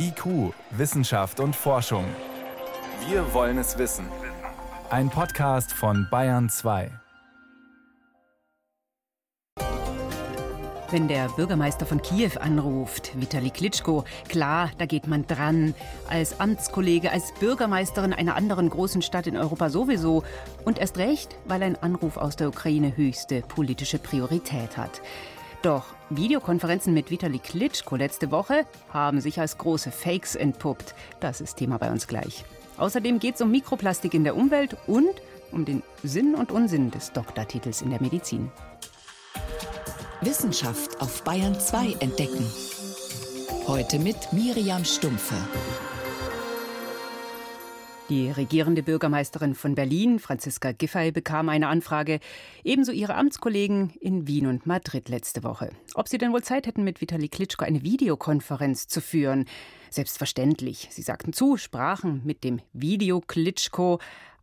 IQ, Wissenschaft und Forschung. Wir wollen es wissen. Ein Podcast von Bayern 2. Wenn der Bürgermeister von Kiew anruft, Vitali Klitschko, klar, da geht man dran. Als Amtskollege, als Bürgermeisterin einer anderen großen Stadt in Europa sowieso. Und erst recht, weil ein Anruf aus der Ukraine höchste politische Priorität hat. Doch Videokonferenzen mit Vitali Klitschko letzte Woche haben sich als große Fakes entpuppt. Das ist Thema bei uns gleich. Außerdem geht es um Mikroplastik in der Umwelt und um den Sinn und Unsinn des Doktortitels in der Medizin. Wissenschaft auf Bayern 2 entdecken. Heute mit Miriam Stumpfe. Die regierende Bürgermeisterin von Berlin, Franziska Giffey, bekam eine Anfrage, ebenso ihre Amtskollegen in Wien und Madrid letzte Woche. Ob sie denn wohl Zeit hätten, mit Vitali Klitschko eine Videokonferenz zu führen. Selbstverständlich. Sie sagten zu, sprachen mit dem Video Klitschko,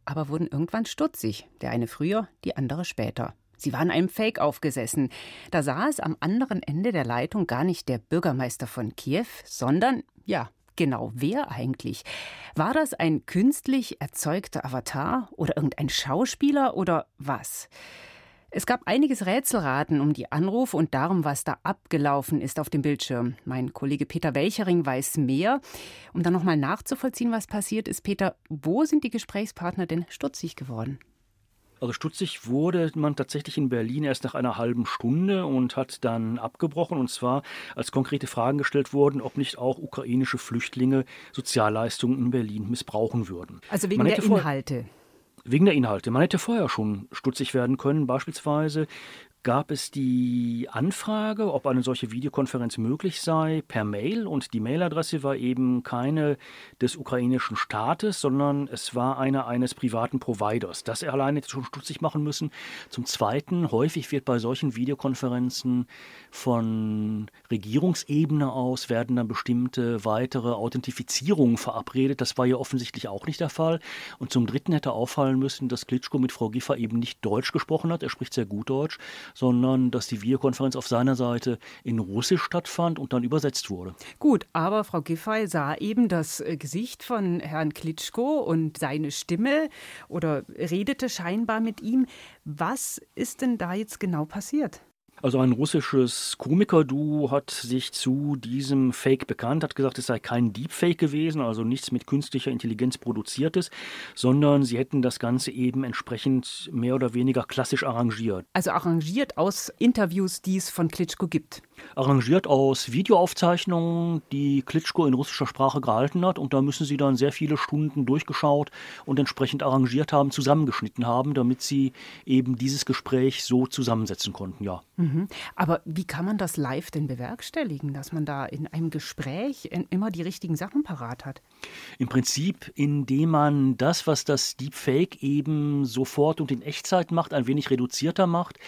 aber wurden irgendwann stutzig. Der eine früher, die andere später. Sie waren einem Fake aufgesessen. Da saß am anderen Ende der Leitung gar nicht der Bürgermeister von Kiew, sondern, ja, genau wer eigentlich? War das ein künstlich erzeugter Avatar oder irgendein Schauspieler oder was? Es gab einiges Rätselraten um die Anrufe und darum, was da abgelaufen ist auf dem Bildschirm. Mein Kollege Peter Welchering weiß mehr. Um dann nochmal nachzuvollziehen, was passiert ist, Peter, wo sind die Gesprächspartner denn stutzig geworden? Also stutzig wurde man tatsächlich in Berlin erst nach einer halben Stunde und hat dann abgebrochen. Und zwar, als konkrete Fragen gestellt wurden, ob nicht auch ukrainische Flüchtlinge Sozialleistungen in Berlin missbrauchen würden. Also wegen der Inhalte. Wegen der Inhalte. Man hätte vorher schon stutzig werden können, beispielsweise gab es die Anfrage, ob eine solche Videokonferenz möglich sei, per Mail. Und die Mailadresse war eben keine des ukrainischen Staates, sondern es war eine eines privaten Providers. Das alleine schon stutzig machen müssen. Zum Zweiten, häufig wird bei solchen Videokonferenzen von Regierungsebene aus werden dann bestimmte weitere Authentifizierungen verabredet. Das war ja offensichtlich auch nicht der Fall. Und zum Dritten hätte auffallen müssen, dass Klitschko mit Frau Giffer eben nicht Deutsch gesprochen hat. Er spricht sehr gut Deutsch sondern dass die Videokonferenz auf seiner Seite in Russisch stattfand und dann übersetzt wurde. Gut, aber Frau Giffey sah eben das äh, Gesicht von Herrn Klitschko und seine Stimme oder redete scheinbar mit ihm. Was ist denn da jetzt genau passiert? Also ein russisches Komiker-Duo hat sich zu diesem Fake bekannt, hat gesagt, es sei kein Deepfake gewesen, also nichts mit künstlicher Intelligenz produziertes, sondern sie hätten das Ganze eben entsprechend mehr oder weniger klassisch arrangiert. Also arrangiert aus Interviews, die es von Klitschko gibt. Arrangiert aus Videoaufzeichnungen, die Klitschko in russischer Sprache gehalten hat und da müssen sie dann sehr viele Stunden durchgeschaut und entsprechend arrangiert haben, zusammengeschnitten haben, damit sie eben dieses Gespräch so zusammensetzen konnten, ja. Mhm. Aber wie kann man das live denn bewerkstelligen, dass man da in einem Gespräch immer die richtigen Sachen parat hat? Im Prinzip, indem man das, was das Deepfake eben sofort und in Echtzeit macht, ein wenig reduzierter macht,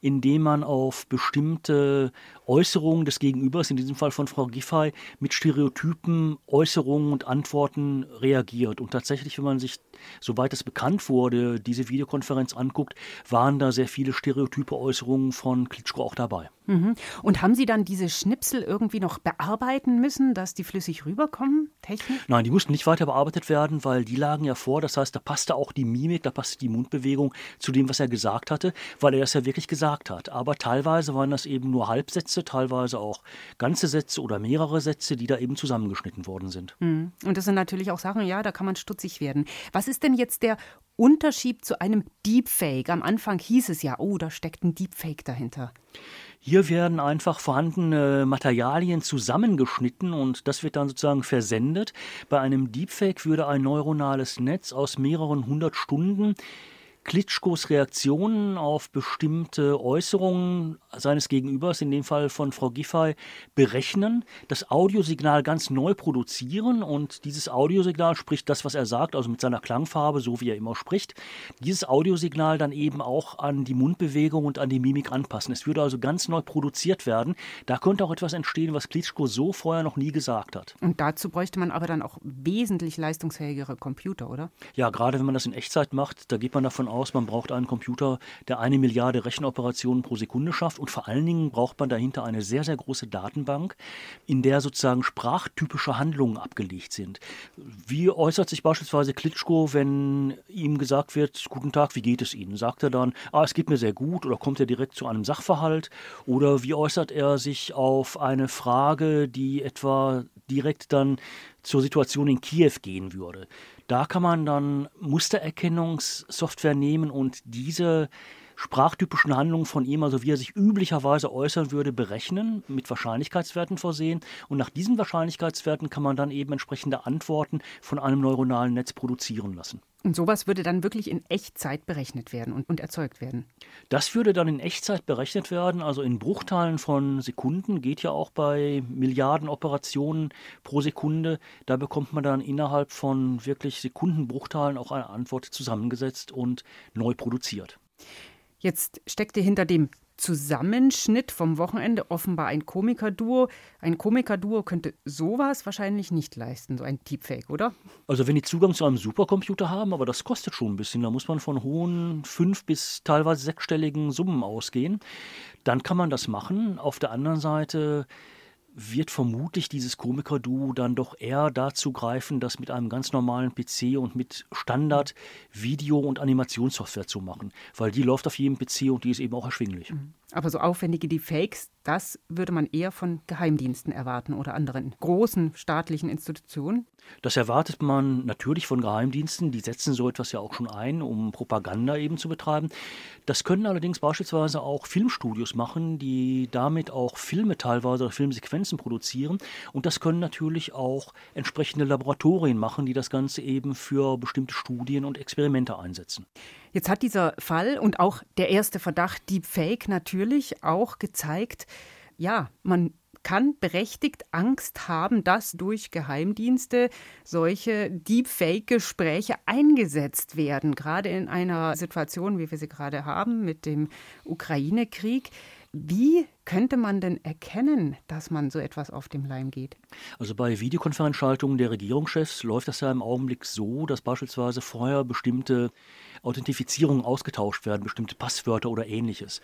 indem man auf bestimmte Äußerungen des Gegenübers, in diesem Fall von Frau Giffey, mit Stereotypen, Äußerungen und Antworten reagiert. Und tatsächlich, wenn man sich, soweit es bekannt wurde, diese Videokonferenz anguckt, waren da sehr viele stereotype Äußerungen von Klitschko auch dabei. Mhm. Und haben Sie dann diese Schnipsel irgendwie noch bearbeiten müssen, dass die flüssig rüberkommen, technisch? Nein, die mussten nicht weiter bearbeitet werden, weil die lagen ja vor. Das heißt, da passte auch die Mimik, da passte die Mundbewegung zu dem, was er gesagt hatte, weil er das ja wirklich gesagt hat. Aber teilweise waren das eben nur Halbsätze, teilweise auch ganze Sätze oder mehrere Sätze, die da eben zusammengeschnitten worden sind. Mhm. Und das sind natürlich auch Sachen, ja, da kann man stutzig werden. Was ist denn jetzt der Unterschied zu einem Deepfake? Am Anfang hieß es ja, oh, da steckt ein Deepfake dahinter. Hier werden einfach vorhandene Materialien zusammengeschnitten und das wird dann sozusagen versendet. Bei einem Deepfake würde ein neuronales Netz aus mehreren hundert Stunden Klitschkos Reaktionen auf bestimmte Äußerungen seines Gegenübers, in dem Fall von Frau Giffey, berechnen, das Audiosignal ganz neu produzieren und dieses Audiosignal spricht das, was er sagt, also mit seiner Klangfarbe, so wie er immer spricht, dieses Audiosignal dann eben auch an die Mundbewegung und an die Mimik anpassen. Es würde also ganz neu produziert werden. Da könnte auch etwas entstehen, was Klitschko so vorher noch nie gesagt hat. Und dazu bräuchte man aber dann auch wesentlich leistungsfähigere Computer, oder? Ja, gerade wenn man das in Echtzeit macht, da geht man davon aus, aus, man braucht einen Computer, der eine Milliarde Rechenoperationen pro Sekunde schafft und vor allen Dingen braucht man dahinter eine sehr, sehr große Datenbank, in der sozusagen sprachtypische Handlungen abgelegt sind. Wie äußert sich beispielsweise Klitschko, wenn ihm gesagt wird, guten Tag, wie geht es Ihnen? Sagt er dann, ah, es geht mir sehr gut oder kommt er direkt zu einem Sachverhalt? Oder wie äußert er sich auf eine Frage, die etwa direkt dann zur Situation in Kiew gehen würde? Da kann man dann Mustererkennungssoftware nehmen und diese sprachtypischen Handlungen von ihm, also wie er sich üblicherweise äußern würde, berechnen, mit Wahrscheinlichkeitswerten versehen. Und nach diesen Wahrscheinlichkeitswerten kann man dann eben entsprechende Antworten von einem neuronalen Netz produzieren lassen. Und sowas würde dann wirklich in Echtzeit berechnet werden und, und, erzeugt werden? Das würde dann in Echtzeit berechnet werden, also in Bruchteilen von Sekunden, geht ja auch bei Milliarden Operationen pro Sekunde. Da bekommt man dann innerhalb von wirklich Sekundenbruchteilen auch eine Antwort zusammengesetzt und neu produziert. Jetzt steckte hinter dem Zusammenschnitt vom Wochenende offenbar ein Komikerduo. Ein Komikerduo könnte sowas wahrscheinlich nicht leisten, so ein Deepfake, oder? Also wenn die Zugang zu einem Supercomputer haben, aber das kostet schon ein bisschen, da muss man von hohen fünf bis teilweise sechsstelligen Summen ausgehen, dann kann man das machen. Auf der anderen Seite wird vermutlich dieses Komiker-Duo dann doch eher dazu greifen, das mit einem ganz normalen PC und mit Standard-Video- und Animationssoftware zu machen, weil die läuft auf jedem PC und die ist eben auch erschwinglich. Mhm. Aber so aufwendige Deepfakes, das würde man eher von Geheimdiensten erwarten oder anderen großen staatlichen Institutionen? Das erwartet man natürlich von Geheimdiensten. Die setzen so etwas ja auch schon ein, um Propaganda eben zu betreiben. Das können allerdings beispielsweise auch Filmstudios machen, die damit auch Filme teilweise oder Filmsequenzen produzieren. Und das können natürlich auch entsprechende Laboratorien machen, die das Ganze eben für bestimmte Studien und Experimente einsetzen. Jetzt hat dieser Fall und auch der erste Verdacht Deepfake natürlich auch gezeigt, ja, man kann berechtigt Angst haben, dass durch Geheimdienste solche Deepfake-Gespräche eingesetzt werden, gerade in einer Situation, wie wir sie gerade haben mit dem Ukraine-Krieg. Wie könnte man denn erkennen, dass man so etwas auf dem Leim geht? Also bei Videokonferenzschaltungen der Regierungschefs läuft das ja im Augenblick so, dass beispielsweise vorher bestimmte Authentifizierungen ausgetauscht werden, bestimmte Passwörter oder ähnliches.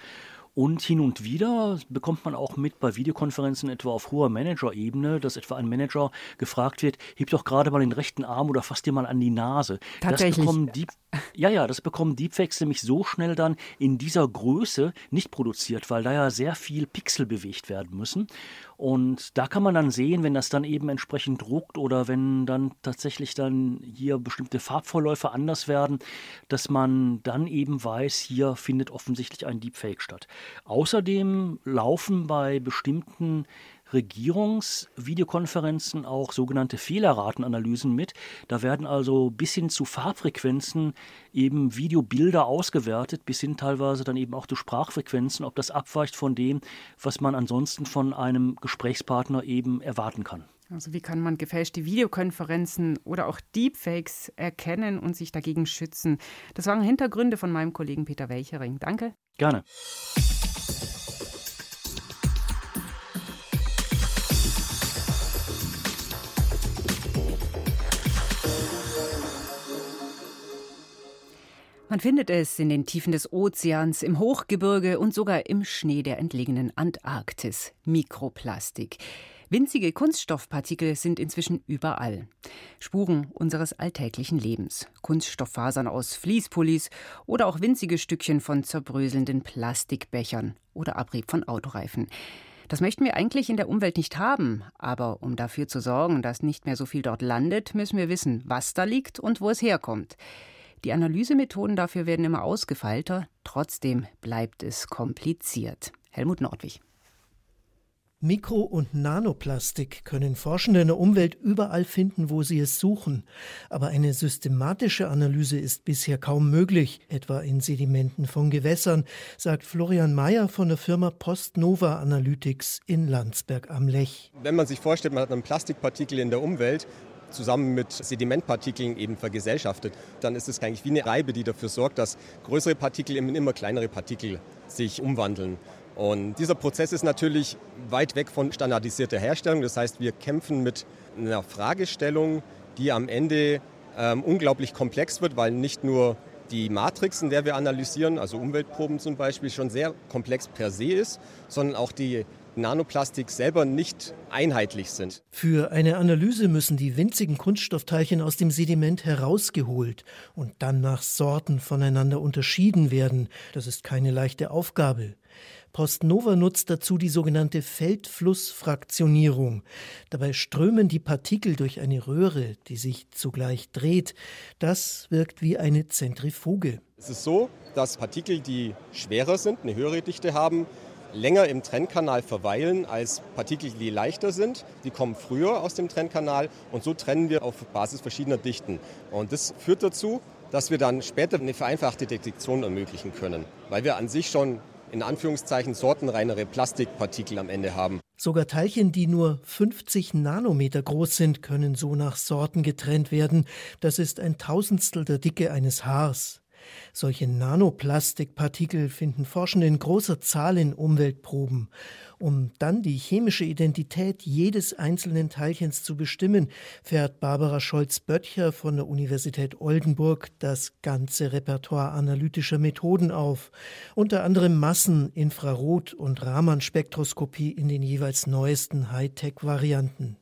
Und hin und wieder bekommt man auch mit bei Videokonferenzen etwa auf hoher Manager-Ebene, dass etwa ein Manager gefragt wird, heb doch gerade mal den rechten Arm oder fass dir mal an die Nase. Tatsächlich. Das bekommen Deep, ja, ja, das bekommen Deepfakes nämlich so schnell dann in dieser Größe nicht produziert, weil da ja sehr viel Pixel bewegt werden müssen. Und da kann man dann sehen, wenn das dann eben entsprechend druckt oder wenn dann tatsächlich dann hier bestimmte Farbvorläufe anders werden, dass man dann eben weiß, hier findet offensichtlich ein Deepfake statt. Außerdem laufen bei bestimmten Regierungsvideokonferenzen auch sogenannte Fehlerratenanalysen mit. Da werden also bis hin zu Farbfrequenzen eben Videobilder ausgewertet, bis hin teilweise dann eben auch zu Sprachfrequenzen, ob das abweicht von dem, was man ansonsten von einem Gesprächspartner eben erwarten kann. Also wie kann man gefälschte Videokonferenzen oder auch Deepfakes erkennen und sich dagegen schützen? Das waren Hintergründe von meinem Kollegen Peter Welchering. Danke. Gerne. Man findet es in den Tiefen des Ozeans, im Hochgebirge und sogar im Schnee der entlegenen Antarktis. Mikroplastik. Winzige Kunststoffpartikel sind inzwischen überall. Spuren unseres alltäglichen Lebens. Kunststofffasern aus Fließpullis oder auch winzige Stückchen von zerbröselnden Plastikbechern oder Abrieb von Autoreifen. Das möchten wir eigentlich in der Umwelt nicht haben, aber um dafür zu sorgen, dass nicht mehr so viel dort landet, müssen wir wissen, was da liegt und wo es herkommt. Die Analysemethoden dafür werden immer ausgefeilter, trotzdem bleibt es kompliziert. Helmut Nordwig. Mikro- und Nanoplastik können Forschende in der Umwelt überall finden, wo sie es suchen. Aber eine systematische Analyse ist bisher kaum möglich, etwa in Sedimenten von Gewässern, sagt Florian Mayer von der Firma Postnova Analytics in Landsberg am Lech. Wenn man sich vorstellt, man hat einen Plastikpartikel in der Umwelt, zusammen mit Sedimentpartikeln eben vergesellschaftet, dann ist es eigentlich wie eine Reibe, die dafür sorgt, dass größere Partikel in immer kleinere Partikel sich umwandeln. Und dieser Prozess ist natürlich weit weg von standardisierter Herstellung. Das heißt, wir kämpfen mit einer Fragestellung, die am Ende ähm, unglaublich komplex wird, weil nicht nur die Matrix, in der wir analysieren, also Umweltproben zum Beispiel, schon sehr komplex per se ist, sondern auch die Nanoplastik selber nicht einheitlich sind. Für eine Analyse müssen die winzigen Kunststoffteilchen aus dem Sediment herausgeholt und dann nach Sorten voneinander unterschieden werden. Das ist keine leichte Aufgabe. Postnova nutzt dazu die sogenannte Feldflussfraktionierung. Dabei strömen die Partikel durch eine Röhre, die sich zugleich dreht. Das wirkt wie eine Zentrifuge. Es ist so, dass Partikel, die schwerer sind, eine höhere Dichte haben, länger im Trennkanal verweilen als Partikel, die leichter sind. Die kommen früher aus dem Trennkanal und so trennen wir auf Basis verschiedener Dichten. Und das führt dazu, dass wir dann später eine vereinfachte Detektion ermöglichen können, weil wir an sich schon in Anführungszeichen sortenreinere Plastikpartikel am Ende haben. Sogar Teilchen, die nur 50 Nanometer groß sind, können so nach Sorten getrennt werden. Das ist ein Tausendstel der Dicke eines Haars. Solche Nanoplastikpartikel finden Forschende in großer Zahl in Umweltproben. Um dann die chemische Identität jedes einzelnen Teilchens zu bestimmen, fährt Barbara Scholz-Böttcher von der Universität Oldenburg das ganze Repertoire analytischer Methoden auf, unter anderem Massen-, Infrarot- und Raman-Spektroskopie in den jeweils neuesten Hightech-Varianten.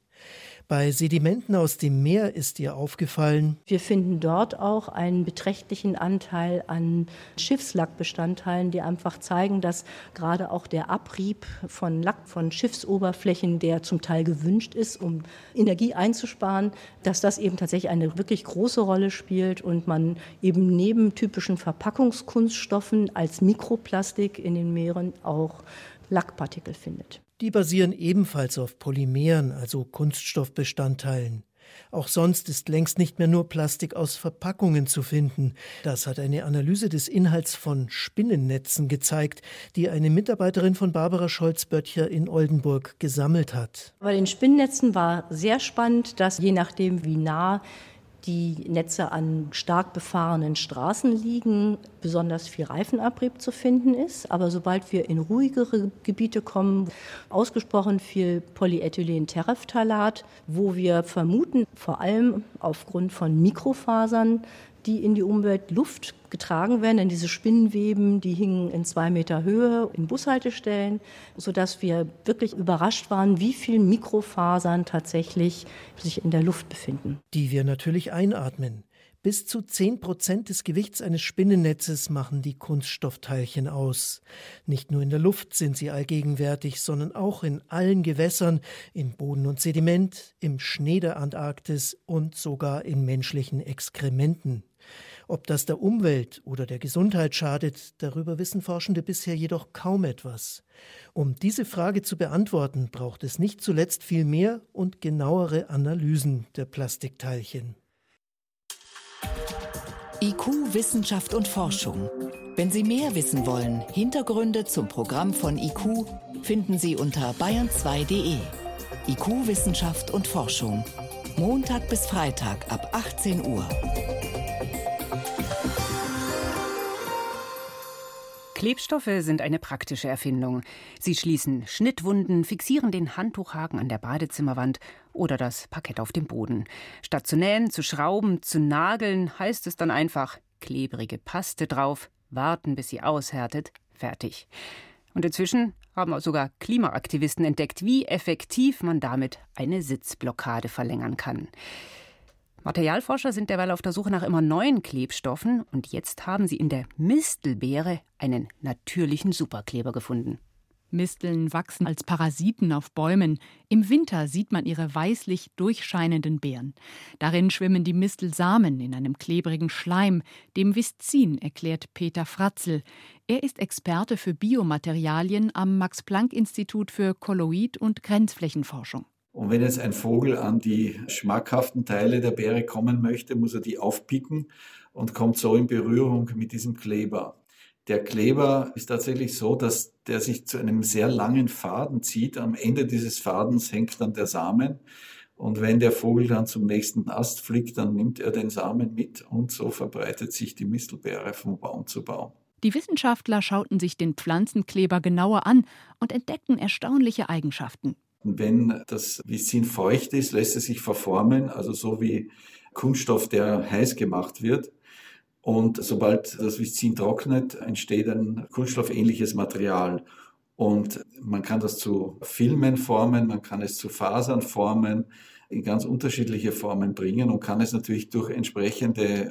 Bei Sedimenten aus dem Meer ist ihr aufgefallen. Wir finden dort auch einen beträchtlichen Anteil an Schiffslackbestandteilen, die einfach zeigen, dass gerade auch der Abrieb von Lack von Schiffsoberflächen, der zum Teil gewünscht ist, um Energie einzusparen, dass das eben tatsächlich eine wirklich große Rolle spielt und man eben neben typischen Verpackungskunststoffen als Mikroplastik in den Meeren auch Lackpartikel findet. Die basieren ebenfalls auf Polymeren, also Kunststoffbestandteilen. Auch sonst ist längst nicht mehr nur Plastik aus Verpackungen zu finden. Das hat eine Analyse des Inhalts von Spinnennetzen gezeigt, die eine Mitarbeiterin von Barbara Scholz-Böttcher in Oldenburg gesammelt hat. Bei den Spinnennetzen war sehr spannend, dass je nachdem, wie nah die Netze an stark befahrenen Straßen liegen, besonders viel Reifenabrieb zu finden ist. Aber sobald wir in ruhigere Gebiete kommen, ausgesprochen viel Polyethylen-Terephthalat, wo wir vermuten, vor allem aufgrund von Mikrofasern, die in die Umwelt Luft getragen werden, denn diese Spinnenweben, die hingen in zwei Meter Höhe in Bushaltestellen, sodass wir wirklich überrascht waren, wie viel Mikrofasern tatsächlich sich in der Luft befinden. Die wir natürlich einatmen. Bis zu 10 Prozent des Gewichts eines Spinnennetzes machen die Kunststoffteilchen aus. Nicht nur in der Luft sind sie allgegenwärtig, sondern auch in allen Gewässern, in Boden und Sediment, im Schnee der Antarktis und sogar in menschlichen Exkrementen. Ob das der Umwelt oder der Gesundheit schadet, darüber wissen Forschende bisher jedoch kaum etwas. Um diese Frage zu beantworten, braucht es nicht zuletzt viel mehr und genauere Analysen der Plastikteilchen. IQ, Wissenschaft und Forschung. Wenn Sie mehr wissen wollen, Hintergründe zum Programm von IQ finden Sie unter bayern2.de. IQ, Wissenschaft und Forschung. Montag bis Freitag ab 18 Uhr. Klebstoffe sind eine praktische Erfindung. Sie schließen Schnittwunden, fixieren den Handtuchhaken an der Badezimmerwand oder das Parkett auf dem Boden. Statt zu nähen, zu schrauben, zu nageln, heißt es dann einfach klebrige Paste drauf, warten, bis sie aushärtet, fertig. Und inzwischen haben sogar Klimaaktivisten entdeckt, wie effektiv man damit eine Sitzblockade verlängern kann. Materialforscher sind derweil auf der Suche nach immer neuen Klebstoffen und jetzt haben sie in der Mistelbeere einen natürlichen Superkleber gefunden. Misteln wachsen als Parasiten auf Bäumen. Im Winter sieht man ihre weißlich durchscheinenden Beeren. Darin schwimmen die Mistelsamen in einem klebrigen Schleim, dem Viszin, erklärt Peter Fratzel. Er ist Experte für Biomaterialien am Max-Planck-Institut für Kolloid- und Grenzflächenforschung. Und wenn jetzt ein Vogel an die schmackhaften Teile der Beere kommen möchte, muss er die aufpicken und kommt so in Berührung mit diesem Kleber. Der Kleber ist tatsächlich so, dass der sich zu einem sehr langen Faden zieht. Am Ende dieses Fadens hängt dann der Samen. Und wenn der Vogel dann zum nächsten Ast fliegt, dann nimmt er den Samen mit und so verbreitet sich die Mistelbeere von Baum zu Baum. Die Wissenschaftler schauten sich den Pflanzenkleber genauer an und entdeckten erstaunliche Eigenschaften. Wenn das Visin feucht ist, lässt es sich verformen, also so wie Kunststoff, der heiß gemacht wird. Und sobald das Viszin trocknet, entsteht ein kunststoffähnliches Material. Und man kann das zu Filmen formen, man kann es zu Fasern formen, in ganz unterschiedliche Formen bringen und kann es natürlich durch entsprechende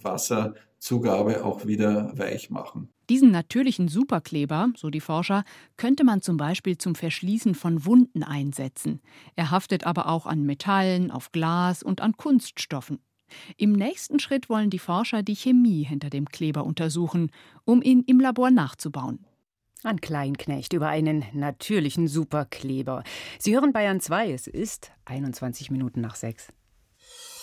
Wasserzugabe auch wieder weich machen. Diesen natürlichen Superkleber, so die Forscher, könnte man zum Beispiel zum Verschließen von Wunden einsetzen. Er haftet aber auch an Metallen, auf Glas und an Kunststoffen. Im nächsten Schritt wollen die Forscher die Chemie hinter dem Kleber untersuchen, um ihn im Labor nachzubauen. An Kleinknecht über einen natürlichen Superkleber. Sie hören Bayern 2, es ist 21 Minuten nach 6.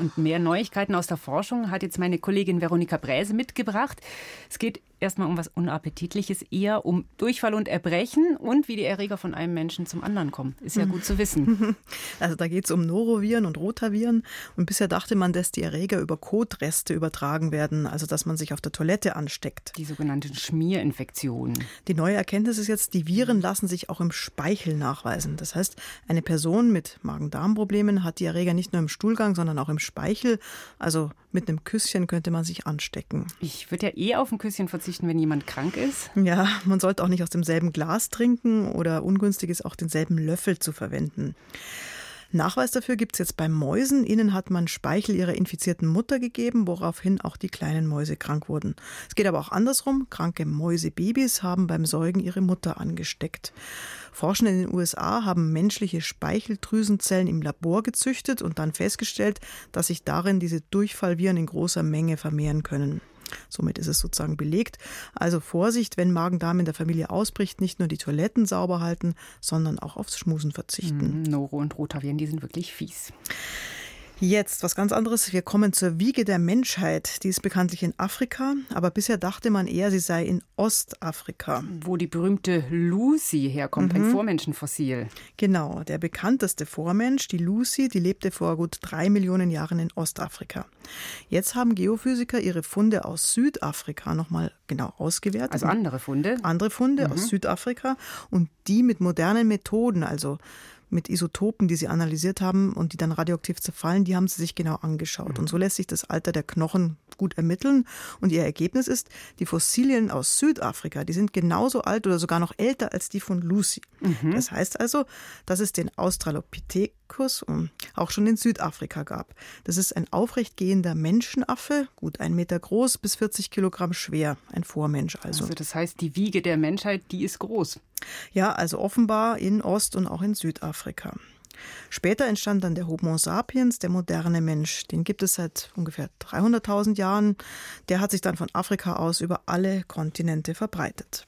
Und mehr Neuigkeiten aus der Forschung hat jetzt meine Kollegin Veronika Bräse mitgebracht. Es geht erstmal um was Unappetitliches, eher um Durchfall und Erbrechen und wie die Erreger von einem Menschen zum anderen kommen. Ist ja gut zu wissen. Also da geht es um Noroviren und Rotaviren. Und bisher dachte man, dass die Erreger über Kotreste übertragen werden, also dass man sich auf der Toilette ansteckt. Die sogenannten Schmierinfektionen. Die neue Erkenntnis ist jetzt, die Viren lassen sich auch im Speichel nachweisen. Das heißt, eine Person mit Magen-Darm-Problemen hat die Erreger nicht nur im Stuhlgang, sondern auch im Speichel. Also mit einem Küsschen könnte man sich anstecken. Ich würde ja eh auf ein Küsschen verzichten, wenn jemand krank ist. Ja, man sollte auch nicht aus demselben Glas trinken oder ungünstig ist auch denselben Löffel zu verwenden. Nachweis dafür gibt es jetzt bei Mäusen. Ihnen hat man Speichel ihrer infizierten Mutter gegeben, woraufhin auch die kleinen Mäuse krank wurden. Es geht aber auch andersrum. Kranke Mäusebabys haben beim Säugen ihre Mutter angesteckt. Forschende in den USA haben menschliche Speicheldrüsenzellen im Labor gezüchtet und dann festgestellt, dass sich darin diese Durchfallviren in großer Menge vermehren können. Somit ist es sozusagen belegt. Also Vorsicht, wenn Magen-Darm in der Familie ausbricht, nicht nur die Toiletten sauber halten, sondern auch aufs Schmusen verzichten. Mm, Noro und Rotaviren, die sind wirklich fies. Jetzt was ganz anderes. Wir kommen zur Wiege der Menschheit. Die ist bekanntlich in Afrika, aber bisher dachte man eher, sie sei in Ostafrika. Wo die berühmte Lucy herkommt, mhm. ein Vormenschenfossil. Genau, der bekannteste Vormensch, die Lucy, die lebte vor gut drei Millionen Jahren in Ostafrika. Jetzt haben Geophysiker ihre Funde aus Südafrika nochmal genau ausgewertet. Also andere Funde? Andere Funde mhm. aus Südafrika und die mit modernen Methoden, also mit Isotopen, die sie analysiert haben und die dann radioaktiv zerfallen, die haben sie sich genau angeschaut. Und so lässt sich das Alter der Knochen gut ermitteln. Und ihr Ergebnis ist, die Fossilien aus Südafrika, die sind genauso alt oder sogar noch älter als die von Lucy. Mhm. Das heißt also, dass es den Australopithecus auch schon in Südafrika gab. Das ist ein aufrechtgehender Menschenaffe, gut ein Meter groß bis 40 Kilogramm schwer, ein Vormensch also. Also das heißt, die Wiege der Menschheit, die ist groß. Ja, also offenbar in Ost- und auch in Südafrika. Später entstand dann der Homo sapiens, der moderne Mensch. Den gibt es seit ungefähr 300.000 Jahren. Der hat sich dann von Afrika aus über alle Kontinente verbreitet.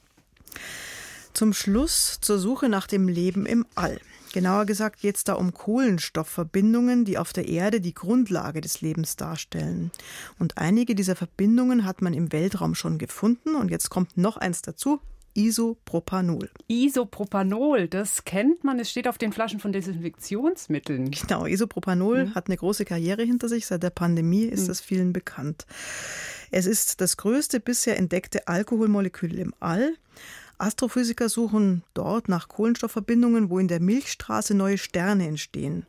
Zum Schluss zur Suche nach dem Leben im All. Genauer gesagt geht es da um Kohlenstoffverbindungen, die auf der Erde die Grundlage des Lebens darstellen. Und einige dieser Verbindungen hat man im Weltraum schon gefunden. Und jetzt kommt noch eins dazu, Isopropanol. Isopropanol, das kennt man. Es steht auf den Flaschen von Desinfektionsmitteln. Genau, Isopropanol mhm. hat eine große Karriere hinter sich. Seit der Pandemie ist mhm. vielen bekannt. Es ist das größte bisher entdeckte Alkoholmolekül im All. Astrophysiker suchen dort nach Kohlenstoffverbindungen, wo in der Milchstraße neue Sterne entstehen.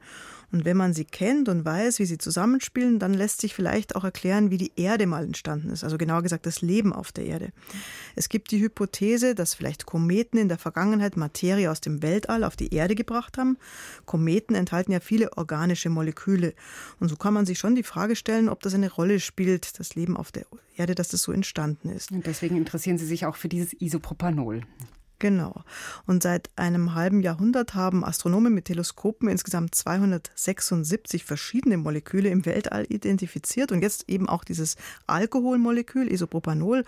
Und wenn man sie kennt und weiß, wie sie zusammenspielen, dann lässt sich vielleicht auch erklären, wie die Erde mal entstanden ist. Also genauer gesagt das Leben auf der Erde. Es gibt die Hypothese, dass vielleicht Kometen in der Vergangenheit Materie aus dem Weltall auf die Erde gebracht haben. Kometen enthalten ja viele organische Moleküle. Und so kann man sich schon die Frage stellen, ob das eine Rolle spielt, das Leben auf der Erde, dass das so entstanden ist. Und deswegen interessieren Sie sich auch für dieses Isopropanol. Genau. Und seit einem halben Jahrhundert haben Astronomen mit Teleskopen insgesamt 276 verschiedene Moleküle im Weltall identifiziert und jetzt eben auch dieses Alkoholmolekül Isopropanol.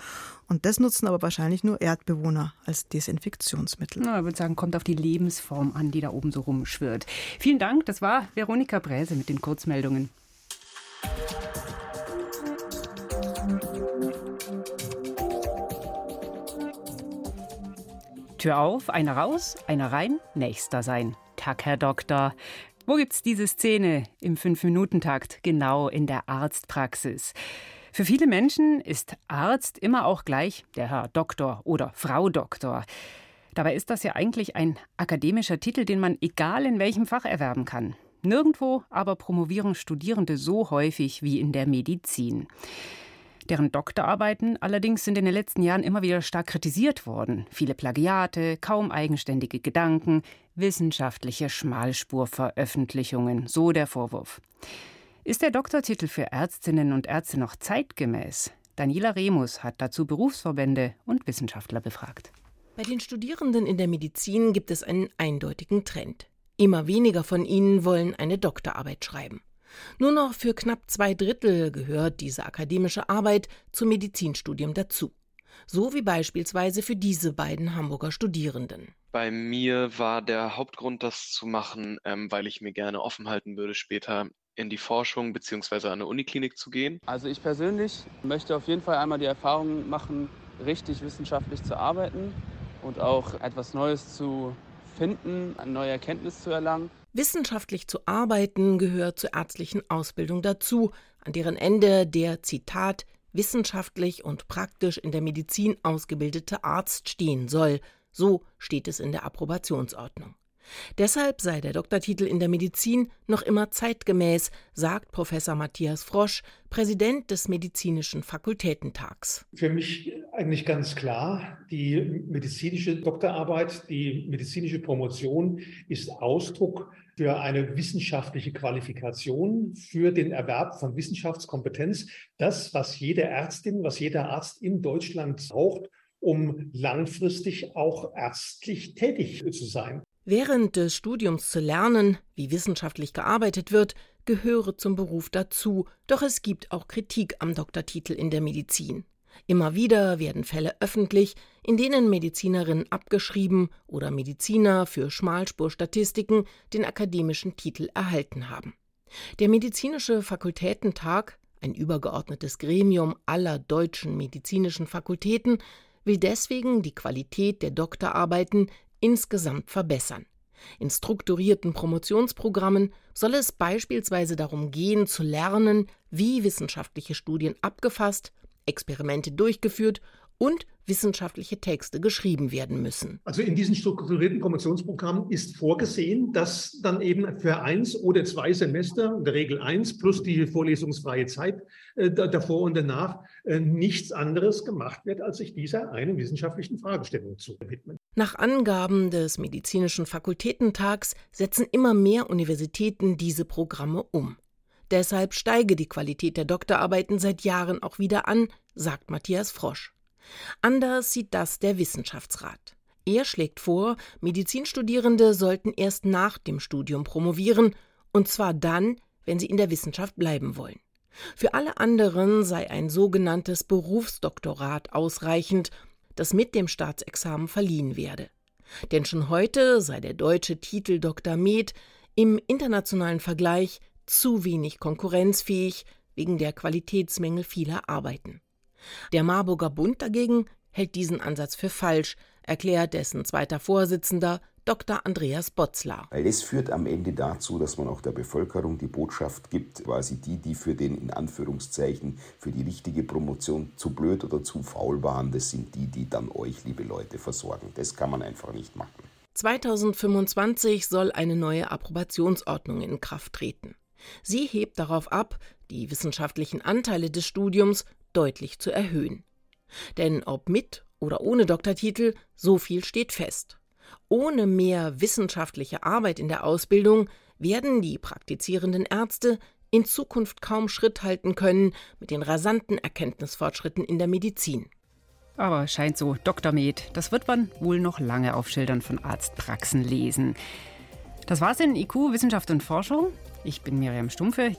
Und das nutzen aber wahrscheinlich nur Erdbewohner als Desinfektionsmittel. Na, ich würde sagen, kommt auf die Lebensform an, die da oben so rumschwirrt. Vielen Dank. Das war Veronika Bräse mit den Kurzmeldungen. Tür auf, einer raus, einer rein, nächster sein. Tag, Herr Doktor. Wo gibt's diese Szene im Fünf-Minuten-Takt? Genau in der Arztpraxis. Für viele Menschen ist Arzt immer auch gleich der Herr Doktor oder Frau Doktor. Dabei ist das ja eigentlich ein akademischer Titel, den man egal in welchem Fach erwerben kann. Nirgendwo aber promovieren Studierende so häufig wie in der Medizin. Deren Doktorarbeiten allerdings sind in den letzten Jahren immer wieder stark kritisiert worden. Viele Plagiate, kaum eigenständige Gedanken, wissenschaftliche Schmalspurveröffentlichungen, so der Vorwurf. Ist der Doktortitel für Ärztinnen und Ärzte noch zeitgemäß? Daniela Remus hat dazu Berufsverbände und Wissenschaftler befragt. Bei den Studierenden in der Medizin gibt es einen eindeutigen Trend. Immer weniger von ihnen wollen eine Doktorarbeit schreiben. Nur noch für knapp zwei Drittel gehört diese akademische Arbeit zum Medizinstudium dazu. So wie beispielsweise für diese beiden Hamburger Studierenden. Bei mir war der Hauptgrund, das zu machen, ähm, weil ich mir gerne offen halten würde, später in die Forschung bzw. an eine Uniklinik zu gehen. Also ich persönlich möchte auf jeden Fall einmal die Erfahrung machen, richtig wissenschaftlich zu arbeiten und auch etwas Neues zu finden, eine neue Erkenntnis zu erlangen. Wissenschaftlich zu arbeiten gehört zur ärztlichen Ausbildung dazu, an deren Ende der Zitat wissenschaftlich und praktisch in der Medizin ausgebildete Arzt stehen soll. So steht es in der Approbationsordnung. Deshalb sei der Doktortitel in der Medizin noch immer zeitgemäß, sagt Professor Matthias Frosch, Präsident des Medizinischen Fakultätentags. Für mich eigentlich ganz klar, die medizinische Doktorarbeit, die medizinische Promotion ist Ausdruck für eine wissenschaftliche Qualifikation, für den Erwerb von Wissenschaftskompetenz. Das, was jede Ärztin, was jeder Arzt in Deutschland braucht, um langfristig auch ärztlich tätig zu sein. Während des Studiums zu lernen, wie wissenschaftlich gearbeitet wird, gehöre zum Beruf dazu, doch es gibt auch Kritik am Doktortitel in der Medizin. Immer wieder werden Fälle öffentlich, in denen Medizinerinnen abgeschrieben oder Mediziner für Schmalspurstatistiken den akademischen Titel erhalten haben. Der Medizinische Fakultätentag, ein übergeordnetes Gremium aller deutschen medizinischen Fakultäten, will deswegen die Qualität der Doktorarbeiten insgesamt verbessern. In strukturierten Promotionsprogrammen soll es beispielsweise darum gehen, zu lernen, wie wissenschaftliche Studien abgefasst, Experimente durchgeführt und wissenschaftliche Texte geschrieben werden müssen. Also in diesen strukturierten Promotionsprogrammen ist vorgesehen, dass dann eben für eins oder zwei Semester, in der Regel eins plus die vorlesungsfreie Zeit äh, davor und danach, äh, nichts anderes gemacht wird, als sich dieser einen wissenschaftlichen Fragestellung zu widmen. Nach Angaben des Medizinischen Fakultätentags setzen immer mehr Universitäten diese Programme um. Deshalb steige die Qualität der Doktorarbeiten seit Jahren auch wieder an, sagt Matthias Frosch. Anders sieht das der Wissenschaftsrat. Er schlägt vor, Medizinstudierende sollten erst nach dem Studium promovieren, und zwar dann, wenn sie in der Wissenschaft bleiben wollen. Für alle anderen sei ein sogenanntes Berufsdoktorat ausreichend, das mit dem Staatsexamen verliehen werde. Denn schon heute sei der deutsche Titel Dr. Med im internationalen Vergleich zu wenig konkurrenzfähig wegen der Qualitätsmängel vieler Arbeiten. Der Marburger Bund dagegen hält diesen Ansatz für falsch, erklärt dessen zweiter Vorsitzender Dr. Andreas Botzler. Weil es führt am Ende dazu, dass man auch der Bevölkerung die Botschaft gibt, quasi die, die für den in Anführungszeichen für die richtige Promotion zu blöd oder zu faul waren, das sind die, die dann euch, liebe Leute, versorgen. Das kann man einfach nicht machen. 2025 soll eine neue Approbationsordnung in Kraft treten. Sie hebt darauf ab, die wissenschaftlichen Anteile des Studiums deutlich zu erhöhen. Denn ob mit oder ohne Doktortitel, so viel steht fest. Ohne mehr wissenschaftliche Arbeit in der Ausbildung werden die praktizierenden Ärzte in Zukunft kaum Schritt halten können mit den rasanten Erkenntnisfortschritten in der Medizin. Aber scheint so, Dr. Med, das wird man wohl noch lange auf Schildern von Arztpraxen lesen. Das war's in IQ, Wissenschaft und Forschung. Ich bin Miriam Stumpfe.